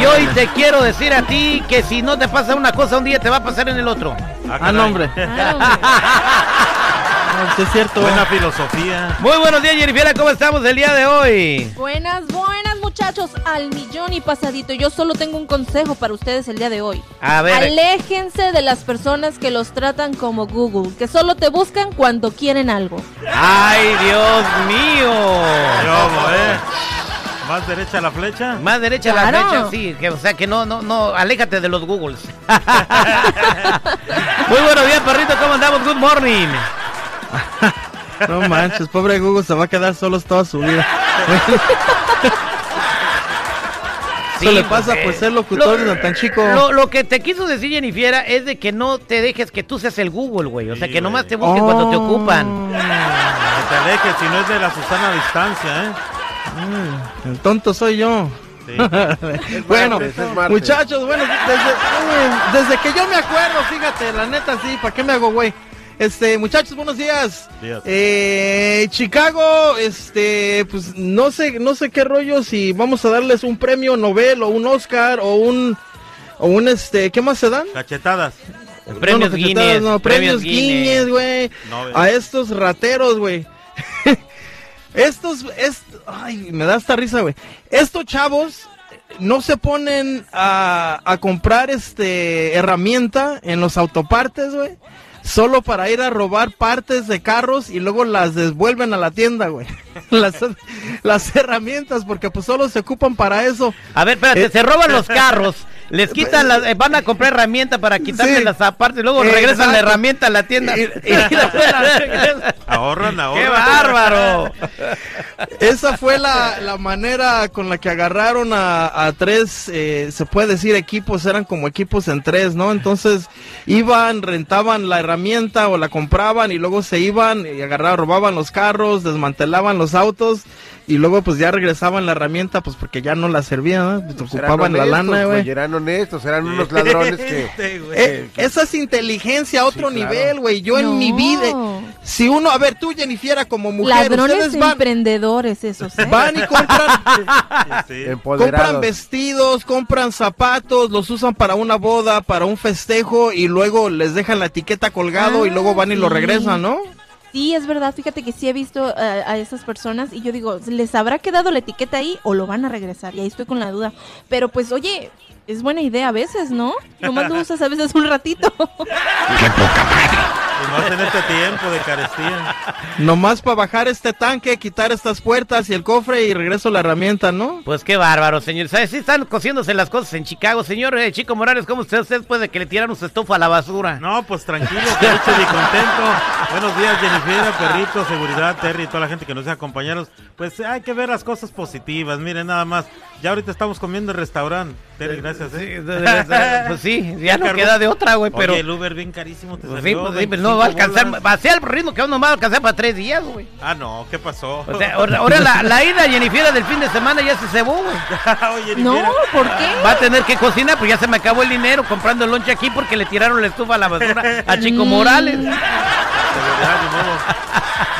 Y hoy te quiero decir a ti que si no te pasa una cosa un día te va a pasar en el otro. Ah, no, hombre. es cierto. Buena filosofía. Muy buenos días, Jennifer. ¿Cómo estamos el día de hoy? Buenas, buenas, muchachos. Al millón y pasadito. Yo solo tengo un consejo para ustedes el día de hoy. A ver. Aléjense de las personas que los tratan como Google, que solo te buscan cuando quieren algo. ¡Ay, Dios mío! Yo, eh. ¿Más derecha la flecha? Más derecha la Claro. flecha, sí. Que, o sea que no, no, no, aléjate de los Googles. Muy buenos días, perrito. ¿Cómo andamos? Good morning. No manches, pobre Google se va a quedar solo toda su vida. Sí, Eso le pasa pues, por eh, ser locutor lo- de tan chico. Lo, lo que te quiso decir Jennifer es de que no te dejes que tú seas el Google, güey. O sea, Sí, que nomás güey. te busquen cuando te Oh. ocupan. Que te alejes, si no es de la Susana a distancia, ¿eh? El tonto soy yo. Sí. Bueno, es muchachos, bueno, desde, desde que yo me acuerdo, fíjate, la neta sí, ¿para qué me hago güey? Este, muchachos, buenos días. Días. Eh, Chicago, este, pues no sé, no sé qué rollo si vamos a darles un premio Nobel o un Oscar o un o un este, ¿qué más se dan? Cachetadas. Premios no, no, Guinness. no, premios Guinness, güey. No, A estos rateros, güey. estos, es, ay, me da esta risa, güey. Estos chavos no se ponen a, a comprar este herramienta en los autopartes, güey. Solo para ir a robar partes de carros y luego las devuelven a la tienda, güey. Las, las herramientas, porque pues solo se ocupan para eso. A ver, espérate, Eh, se roban los carros, les quitan las, eh, van a comprar herramienta para quitarse Sí. las aparte y luego regresan la herramienta a la tienda. Y- y la. Ahorran, ahorran. ¡Qué bárbaro! Esa fue la, la manera con la que agarraron a, a tres, eh, se puede decir equipos, eran como equipos en tres, ¿no? Entonces iban, rentaban la herramienta o la compraban y luego se iban y agarraban, robaban los carros, desmantelaban los autos y luego pues ya regresaban la herramienta pues porque ya no la servían, ¿no? Pues, Serán ocupaban la lana, güey. Eran honestos, eran unos ladrones que... Este. Eh, esa es inteligencia a otro Sí, claro. nivel, güey. Yo en mi vida, si uno, a ver, tú, Jennifer, como mujer, Ladrones ustedes van, emprendedores esos, ¿eh? van y compran, Sí. Compran Empoderados. vestidos, compran zapatos, los usan para una boda, para un festejo y luego les dejan la etiqueta colgado y Ah, luego van y lo regresan, ¿no? Sí, es verdad, fíjate que sí he visto a esas personas y yo digo, ¿les habrá quedado la etiqueta ahí o lo van a regresar? Y ahí estoy con la duda. Pero pues, oye, es buena idea a veces, ¿no? Nomás lo usas a veces un ratito. Y más en este tiempo de carestía. Nomás para bajar este tanque, quitar estas puertas y el cofre y regreso la herramienta, ¿no? Pues qué bárbaro, señor. ¿Sabes? Sí están cociéndose las cosas en Chicago. Señor eh, Chico Morales, ¿cómo usted, usted puede que le tiraron su estufa a la basura? No, pues tranquilo, feliz y contento. Buenos días, Jennifer, Perrito, Seguridad, Terry y toda la gente que nos acompañaron. Pues hay que ver las cosas positivas. Miren, nada más. Ya ahorita estamos comiendo en restaurante. Terry, gracias. ¿eh? Pues sí, ya no queda de otra, güey, pero... Oye, el Uber bien carísimo te Pues sí, salió, pues sí, pero no va a 25 alcanzar, va a ser el ritmo que uno va a alcanzar para tres días, güey. Ah, no, ¿qué pasó? O sea, ahora, ahora la, la ida Jennifer del fin de semana ya se cebó, güey. Oye, no, ¿por qué? Va a tener que cocinar, pues ya se me acabó el dinero comprando el lonche aquí porque le tiraron la estufa a la basura a Chico Mm. Morales. Seguridad, ni modo.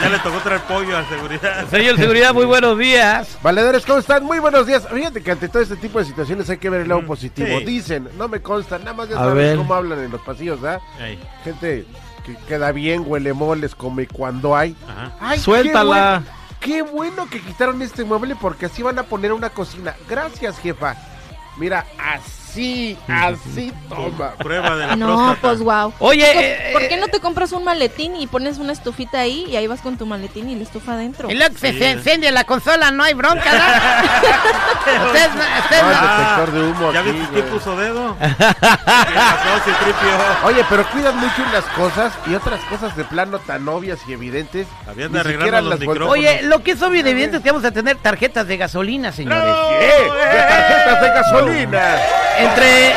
Ya le tocó traer pollo a seguridad. Señor Seguridad, muy buenos días. Valedores, ¿cómo están? Muy buenos días. Fíjate que ante todo este tipo de situaciones hay que ver el lado Mm, positivo. sí. Dicen, no me consta, nada más ya A sabes ver. cómo hablan en los pasillos, ¿verdad? Ey, Gente que queda bien, huele moles, come cuando hay. ajá. Ay, Suéltala. Qué bueno, qué bueno que quitaron este mueble porque así van a poner una cocina. Gracias, jefa. Mira, así, así, toma. Prueba de la No, próstata. pues wow. Oye, ¿Por, eh, por qué no te compras un maletín y pones una estufita ahí y ahí vas con tu maletín y la estufa adentro? Y luego se, Sí. se enciende la consola, no hay bronca, ¿no? Detector de humo ¿Ya aquí, viste quién puso dedo? Oye, pero cuidan mucho unas cosas y otras cosas de plano tan obvias y evidentes. Habían de siquiera los micrófonos. Oye, lo que es obvio y evidente es que vamos a tener tarjetas de gasolina, señores. Tarjetas de gasolina. Entre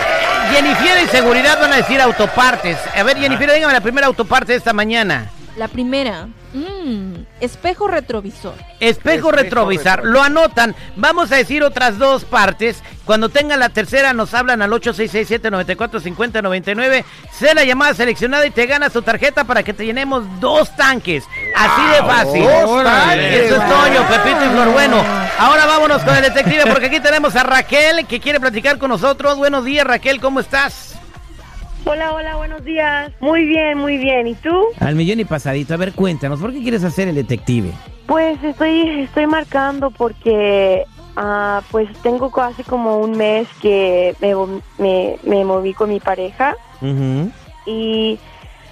Jennifer y seguridad van a decir autopartes. A ver, Jennifer, dígame la primera autoparte de esta mañana. La primera, mm, espejo retrovisor. Espejo, Espejo retrovisor, retrovisor. lo anotan. Vamos a decir otras dos partes. Cuando tengan la tercera, nos hablan al 8667-945099. Sé la llamada seleccionada y te ganas tu tarjeta para que te llenemos dos tanques. Así de fácil. Dos tanques, Eso es wow. Toño, Pepito y Flor. Bueno, ahora vámonos con el detective porque aquí tenemos a Raquel que quiere platicar con nosotros. Buenos días, Raquel, ¿cómo estás? Hola, hola, buenos días. Muy bien, muy bien. ¿Y tú? Al millón y pasadito. A ver, cuéntanos, ¿por qué quieres hacer el detective? Pues estoy, estoy marcando porque, ah, pues tengo casi como un mes que me, me, me moví con mi pareja y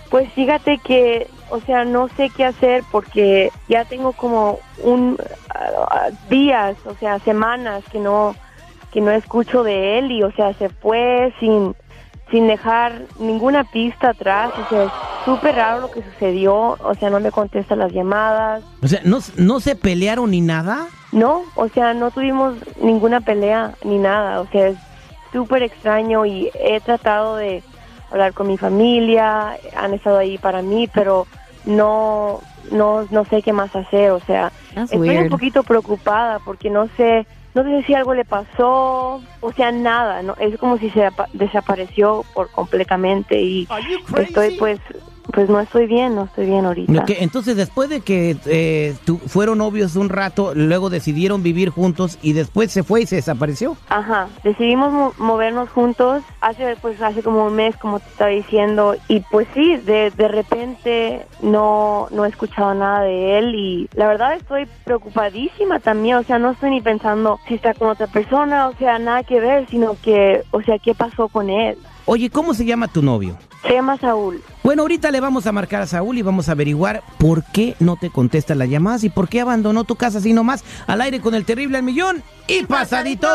pues fíjate que, o sea, no sé qué hacer porque ya tengo como un ah, días, o sea, semanas que no que no escucho de él y, o sea, se fue sin sin dejar ninguna pista atrás, o sea, es súper raro lo que sucedió, o sea, no me contesta las llamadas, O sea, ¿no, ¿no se pelearon ni nada? no, o sea, no tuvimos ninguna pelea ni nada, o sea, es súper extraño y he tratado de hablar con mi familia, han estado ahí para mí, pero no, no, no sé qué más hacer, o sea, That's estoy weird. un poquito preocupada porque no sé, no sé si algo le pasó, o sea, nada, no, es como si se apa- desapareció por completamente y estoy pues, pues no estoy bien, no estoy bien ahorita. Entonces después de que eh, tu- fueron novios un rato, luego decidieron vivir juntos y después se fue y se desapareció. Ajá, decidimos mo- movernos juntos hace pues hace como un mes, como te estaba diciendo, y pues sí, de, de repente no, no he escuchado nada de él y la verdad estoy preocupadísima también, o sea, no estoy ni pensando si está con otra persona, o sea, nada que ver, sino que, o sea, ¿qué pasó con él? Oye, ¿cómo se llama tu novio? Se llama Saúl. Bueno, ahorita le vamos a marcar a Saúl y vamos a averiguar por qué no te contesta las llamadas y por qué abandonó tu casa así nomás al aire con el terrible al millón y pasadito.